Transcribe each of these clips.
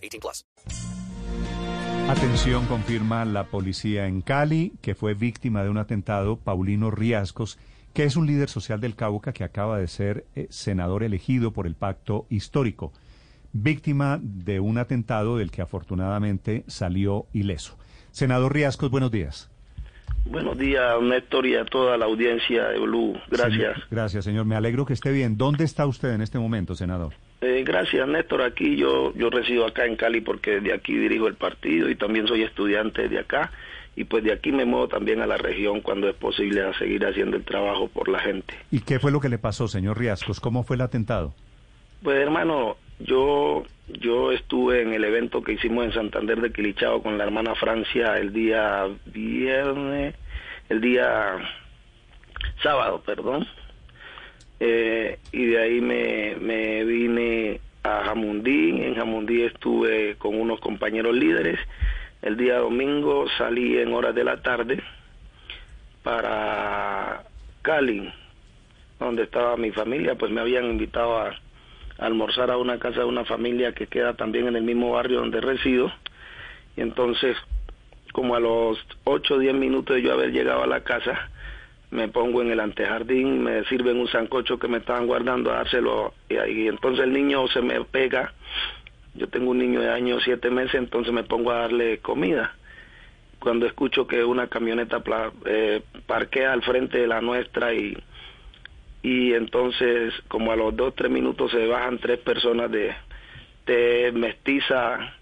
18 plus. Atención, confirma la policía en Cali que fue víctima de un atentado Paulino Riascos, que es un líder social del Cauca que acaba de ser eh, senador elegido por el pacto histórico. Víctima de un atentado del que afortunadamente salió ileso. Senador Riascos, buenos días. Buenos días, Néstor, y a toda la audiencia de Blue. Gracias. Señor, gracias, señor. Me alegro que esté bien. ¿Dónde está usted en este momento, senador? Eh, gracias, Néstor. Aquí yo, yo resido acá en Cali porque de aquí dirijo el partido y también soy estudiante de acá. Y pues de aquí me muevo también a la región cuando es posible a seguir haciendo el trabajo por la gente. ¿Y qué fue lo que le pasó, señor Riascos? ¿Cómo fue el atentado? Pues hermano, yo yo estuve en el evento que hicimos en Santander de Quilichao con la hermana Francia el día viernes, el día sábado, perdón. Eh, y de ahí me, me vine a Jamundí. En Jamundí estuve con unos compañeros líderes. El día domingo salí en horas de la tarde para Cali, donde estaba mi familia, pues me habían invitado a almorzar a una casa de una familia que queda también en el mismo barrio donde resido. Y entonces, como a los 8 o 10 minutos de yo haber llegado a la casa, me pongo en el antejardín, me sirven un sancocho que me estaban guardando a dárselo. Y, y entonces el niño se me pega. Yo tengo un niño de años 7 meses, entonces me pongo a darle comida. Cuando escucho que una camioneta eh, parquea al frente de la nuestra y y entonces como a los dos tres minutos se bajan tres personas de, de mestiza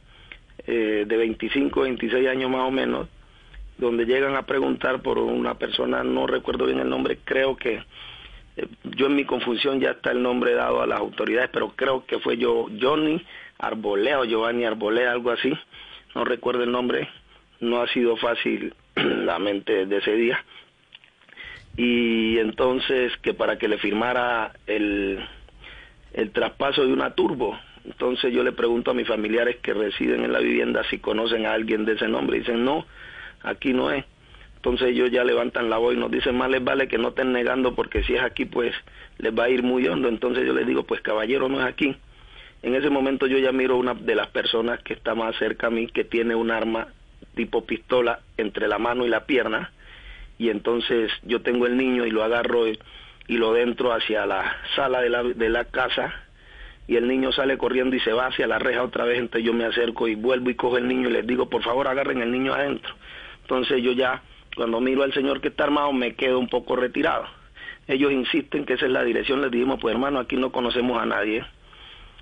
eh, de 25 26 años más o menos donde llegan a preguntar por una persona no recuerdo bien el nombre creo que eh, yo en mi confusión ya está el nombre dado a las autoridades pero creo que fue yo Johnny Arbolea o Giovanni Arbolea algo así no recuerdo el nombre no ha sido fácil la mente de ese día y entonces que para que le firmara el, el traspaso de una turbo. Entonces yo le pregunto a mis familiares que residen en la vivienda si conocen a alguien de ese nombre. Dicen, no, aquí no es. Entonces ellos ya levantan la voz y nos dicen, más les vale que no estén negando porque si es aquí pues les va a ir muy hondo. Entonces yo les digo, pues caballero no es aquí. En ese momento yo ya miro una de las personas que está más cerca a mí que tiene un arma tipo pistola entre la mano y la pierna y entonces yo tengo el niño y lo agarro y, lo dentro hacia la sala de la, de la casa y el niño sale corriendo y se va hacia la reja otra vez, entonces yo me acerco y vuelvo y cojo el niño y les digo, por favor agarren el niño adentro. Entonces yo ya, cuando miro al señor que está armado, me quedo un poco retirado. Ellos insisten que esa es la dirección, les dijimos, pues hermano, aquí no conocemos a nadie.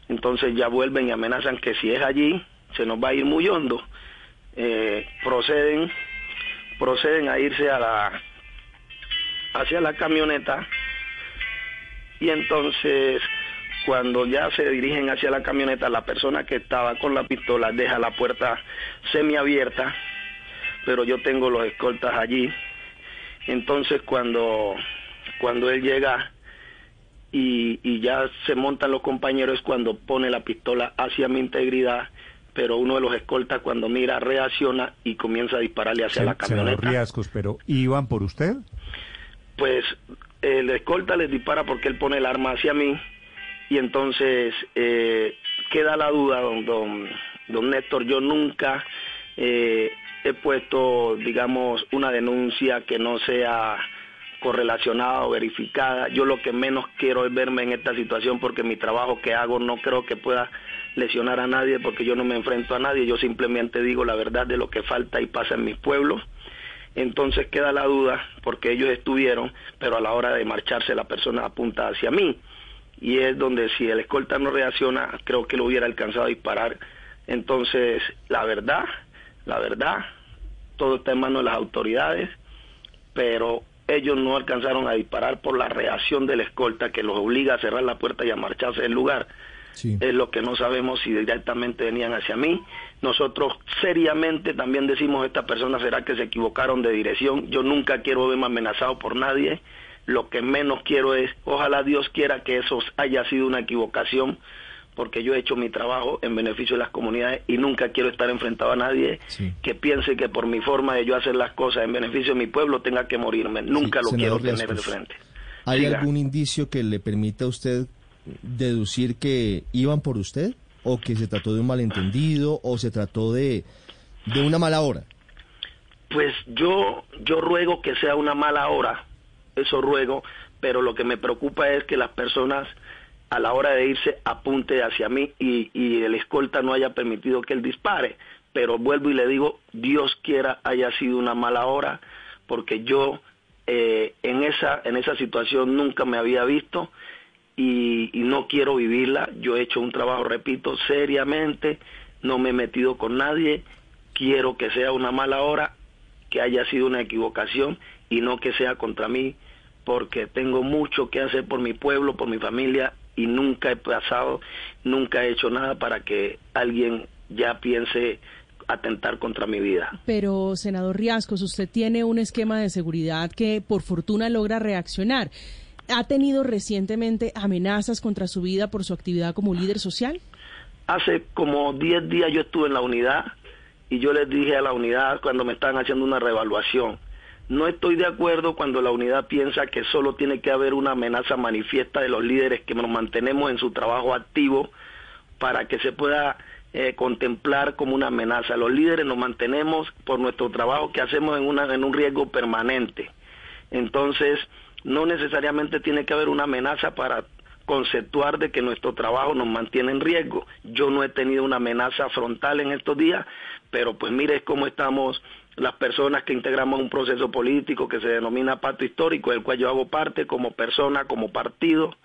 Entonces ya vuelven y amenazan que si es allí, se nos va a ir muy hondo. Eh, proceden proceden a irse a la hacia la camioneta y entonces cuando ya se dirigen hacia la camioneta la persona que estaba con la pistola deja la puerta semiabierta pero yo tengo los escoltas allí entonces cuando cuando él llega y, y ya se montan los compañeros es cuando pone la pistola hacia mi integridad pero uno de los escoltas cuando mira reacciona y comienza a dispararle hacia la camioneta. Riascos, pero ¿iban por usted? Pues el escolta les dispara porque él pone el arma hacia mí y entonces eh, queda la duda, don, don, don Néstor, yo nunca eh, he puesto, digamos, una denuncia que no sea correlacionada o verificada. Yo lo que menos quiero es verme en esta situación porque mi trabajo que hago no creo que pueda lesionar a nadie porque yo no me enfrento a nadie, yo simplemente digo la verdad de lo que falta y pasa en mis pueblos. Entonces queda la duda porque ellos estuvieron, pero a la hora de marcharse la persona apunta hacia mí. Y es donde si el escolta no reacciona, creo que lo hubiera alcanzado a disparar. Entonces, la verdad, la verdad, todo está en manos de las autoridades, pero ellos no alcanzaron a disparar por la reacción del escolta que los obliga a cerrar la puerta y a marcharse del lugar Sí. Es lo que no sabemos si directamente venían hacia mí. Nosotros seriamente también decimos, esta persona será que se equivocaron de dirección. Yo nunca quiero verme amenazado por nadie. Lo que menos quiero es, ojalá Dios quiera que eso haya sido una equivocación, porque yo he hecho mi trabajo en beneficio de las comunidades y nunca quiero estar enfrentado a nadie Sí. que piense que por mi forma de yo hacer las cosas en beneficio de mi pueblo tenga que morirme. Nunca lo quiero tener de Riascos, frente. ¿Hay Siga. algún indicio que le permita a usted deducir que iban por usted? ¿O que se trató de un malentendido? ¿O se trató de, de una mala hora? Pues yo, yo ruego que sea una mala hora, eso ruego, pero lo que me preocupa es que las personas a la hora de irse apunte hacia mí y, el escolta no haya permitido que él dispare. Pero vuelvo y le digo, Dios quiera haya sido una mala hora, porque yo eh, en, esa, en esa situación nunca me había visto y, y no quiero vivirla. Yo he hecho un trabajo, repito, seriamente, no me he metido con nadie, quiero que sea una mala hora, que haya sido una equivocación y no que sea contra mí, porque tengo mucho que hacer por mi pueblo, por mi familia y nunca he pasado, nunca he hecho nada para que alguien ya piense atentar contra mi vida. Pero, senador Riascos, usted tiene un esquema de seguridad que por fortuna logra reaccionar. ¿Ha tenido recientemente amenazas contra su vida por su actividad como líder social? Hace como 10 días yo estuve en la unidad y yo les dije a la unidad cuando me estaban haciendo una revaluación, no estoy de acuerdo cuando la unidad piensa que solo tiene que haber una amenaza manifiesta de los líderes que nos mantenemos en su trabajo activo para que se pueda eh, contemplar como una amenaza. Los líderes nos mantenemos por nuestro trabajo que hacemos en, en un riesgo permanente. Entonces, no necesariamente tiene que haber una amenaza para conceptuar de que nuestro trabajo nos mantiene en riesgo. Yo no he tenido una amenaza frontal en estos días, pero pues mire cómo estamos las personas que integramos un proceso político que se denomina pacto histórico, del cual yo hago parte como persona, como partido,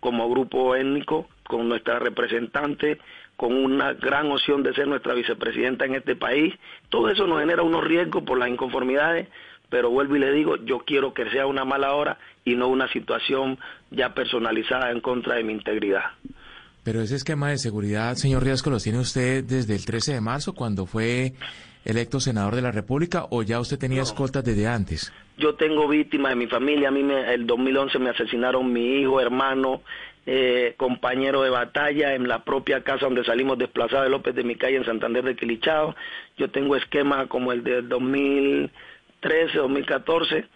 como grupo étnico, con nuestra representante, con una gran opción de ser nuestra vicepresidenta en este país. Todo eso nos genera unos riesgos por las inconformidades, pero vuelvo y le digo, yo quiero que sea una mala hora y no una situación ya personalizada en contra de mi integridad. Pero ese esquema de seguridad, señor Riasco, ¿lo tiene usted desde el 13 de marzo, cuando fue electo senador de la República, o ya usted tenía escoltas desde antes? Yo tengo víctimas de mi familia. A mí me, el 2011 me asesinaron mi hijo, hermano, eh, compañero de batalla en la propia casa donde salimos desplazados de López de mi calle en Santander de Quilichao. Yo tengo esquemas como el del 2013, 2014,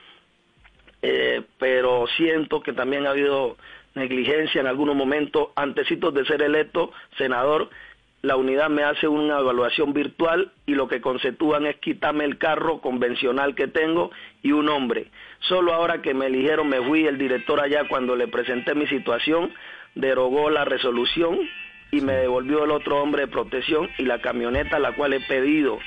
eh, pero siento que también ha habido negligencia en algunos momentos. Antecitos de ser electo senador, la unidad me hace una evaluación virtual y lo que conceptúan es quitarme el carro convencional que tengo y un hombre. Solo ahora que me eligieron me fui el director allá cuando le presenté mi situación, derogó la resolución y me devolvió el otro hombre de protección y la camioneta a la cual he pedido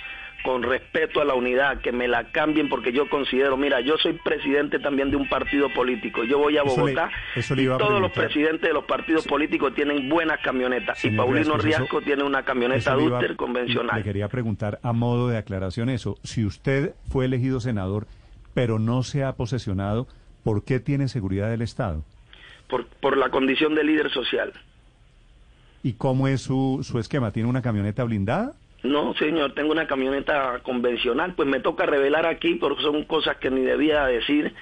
con respeto a la unidad, que me la cambien porque yo considero, mira, yo soy presidente también de un partido político, yo voy a Eso le- Bogotá eso le y todos los presidentes de los partidos políticos tienen buenas camionetas y Paulino eso- Riasco tiene una camioneta Duster convencional. Le quería preguntar a modo de aclaración eso. Si usted fue elegido senador, pero no se ha posesionado, ¿por qué tiene seguridad del Estado? por, por la condición de líder social. ¿Y cómo es su, su esquema? ¿Tiene una camioneta blindada? No, señor, tengo una camioneta convencional, pues me toca revelar aquí porque son cosas que ni debía decir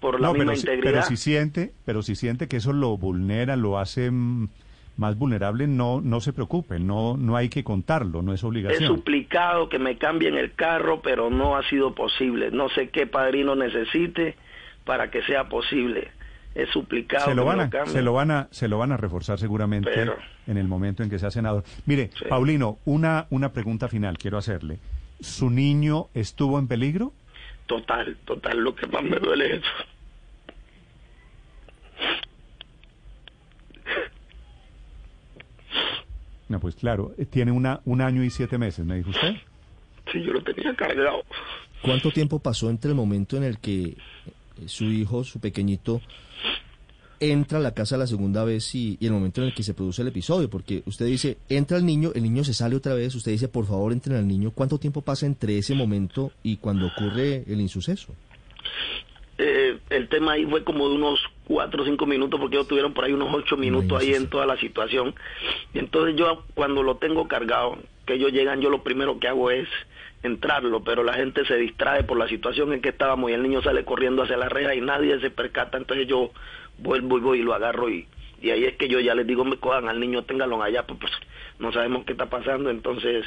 por la no, misma pero, si- integridad. pero si siente, pero si siente que eso lo vulnera, lo hace más vulnerable, no, no se preocupe, no, no hay que contarlo, no es He obligación. suplicado que me cambien el carro, pero no ha sido posible. No sé qué padrino necesite para que sea posible. He suplicado se lo van a, se lo van a, se lo van a reforzar seguramente Pero- en el momento en que sea senador. Mire, Sí. Paulino, una, una pregunta final quiero hacerle. ¿Su niño estuvo en peligro? Total, total, lo que más me duele es eso. No, pues claro, tiene una, un año y siete meses, me dijo usted. Si yo lo tenía cargado. ¿Cuánto tiempo pasó entre el momento en el que su hijo, su pequeñito, entra a la casa la segunda vez y, y el momento en el que se produce el episodio? Porque usted dice, entra el niño, el niño se sale otra vez, usted dice, por favor, entren al niño. ¿Cuánto tiempo pasa entre ese momento y cuando ocurre el insuceso? El tema ahí fue como de unos cuatro o cinco minutos porque ellos tuvieron por ahí unos ocho minutos ahí en toda la situación. Y entonces yo cuando lo tengo cargado, que ellos llegan, yo lo primero que hago es entrarlo, pero la gente se distrae por la situación en que estábamos y el niño sale corriendo hacia la reja y nadie se percata, entonces yo vuelvo y voy y lo agarro y, y ahí es que yo ya les digo, me cojan al niño, ténganlo allá, pues, pues no sabemos qué está pasando, entonces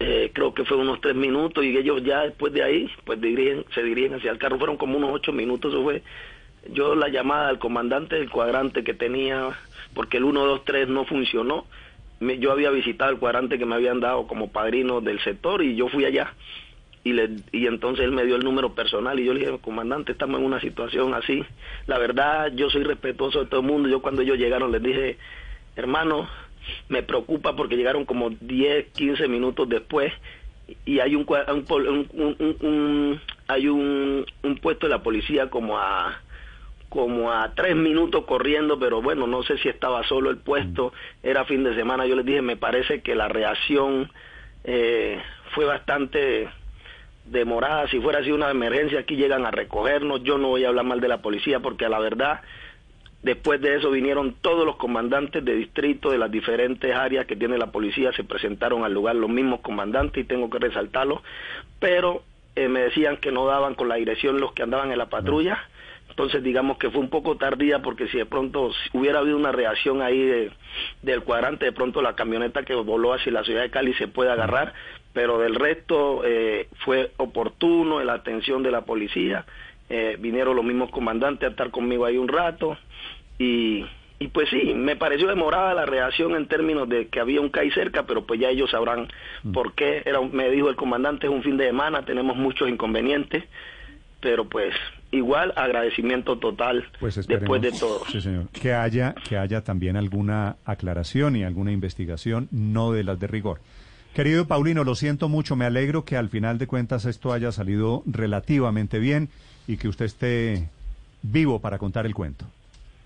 eh, creo que fue unos tres minutos y ellos ya después de ahí pues dirigen, se dirigen hacia el carro, fueron como unos ocho minutos, eso fue yo la llamada al comandante del cuadrante que tenía, porque el 123 no funcionó, me, yo había visitado el cuadrante que me habían dado como padrino del sector y yo fui allá y, le, y entonces él me dio el número personal y yo le dije, comandante, estamos en una situación así. La verdad, yo soy respetuoso de todo el mundo. Yo cuando ellos llegaron les dije, hermano, me preocupa porque llegaron como 10, 15 minutos después y hay un, un, hay un, un puesto de la policía como a como a tres minutos corriendo, pero bueno, no sé si estaba solo el puesto, era fin de semana, yo les dije, me parece que la reacción eh, fue bastante demorada, si fuera así una emergencia, aquí llegan a recogernos, yo no voy a hablar mal de la policía porque a la verdad, después de eso vinieron todos los comandantes de distrito de las diferentes áreas que tiene la policía, se presentaron al lugar los mismos comandantes y tengo que resaltarlo, pero eh, me decían que no daban con la dirección los que andaban en la patrulla, entonces digamos que fue un poco tardía porque si de pronto hubiera habido una reacción ahí del cuadrante, de pronto la camioneta que voló hacia la ciudad de Cali se puede agarrar, pero del resto eh, fue oportuno la atención de la policía, eh, vinieron los mismos comandantes a estar conmigo ahí un rato y, y pues sí, me pareció demorada la reacción en términos de que había un CAI cerca, pero pues ya ellos sabrán mm. por qué. Era, me dijo el comandante, es un fin de semana, tenemos muchos inconvenientes, pero pues igual agradecimiento total pues después de todo. Sí, señor. Que haya, que haya también alguna aclaración y alguna investigación, no de las de rigor. Querido Paulino, lo siento mucho, me alegro que al final de cuentas esto haya salido relativamente bien y que usted esté vivo para contar el cuento.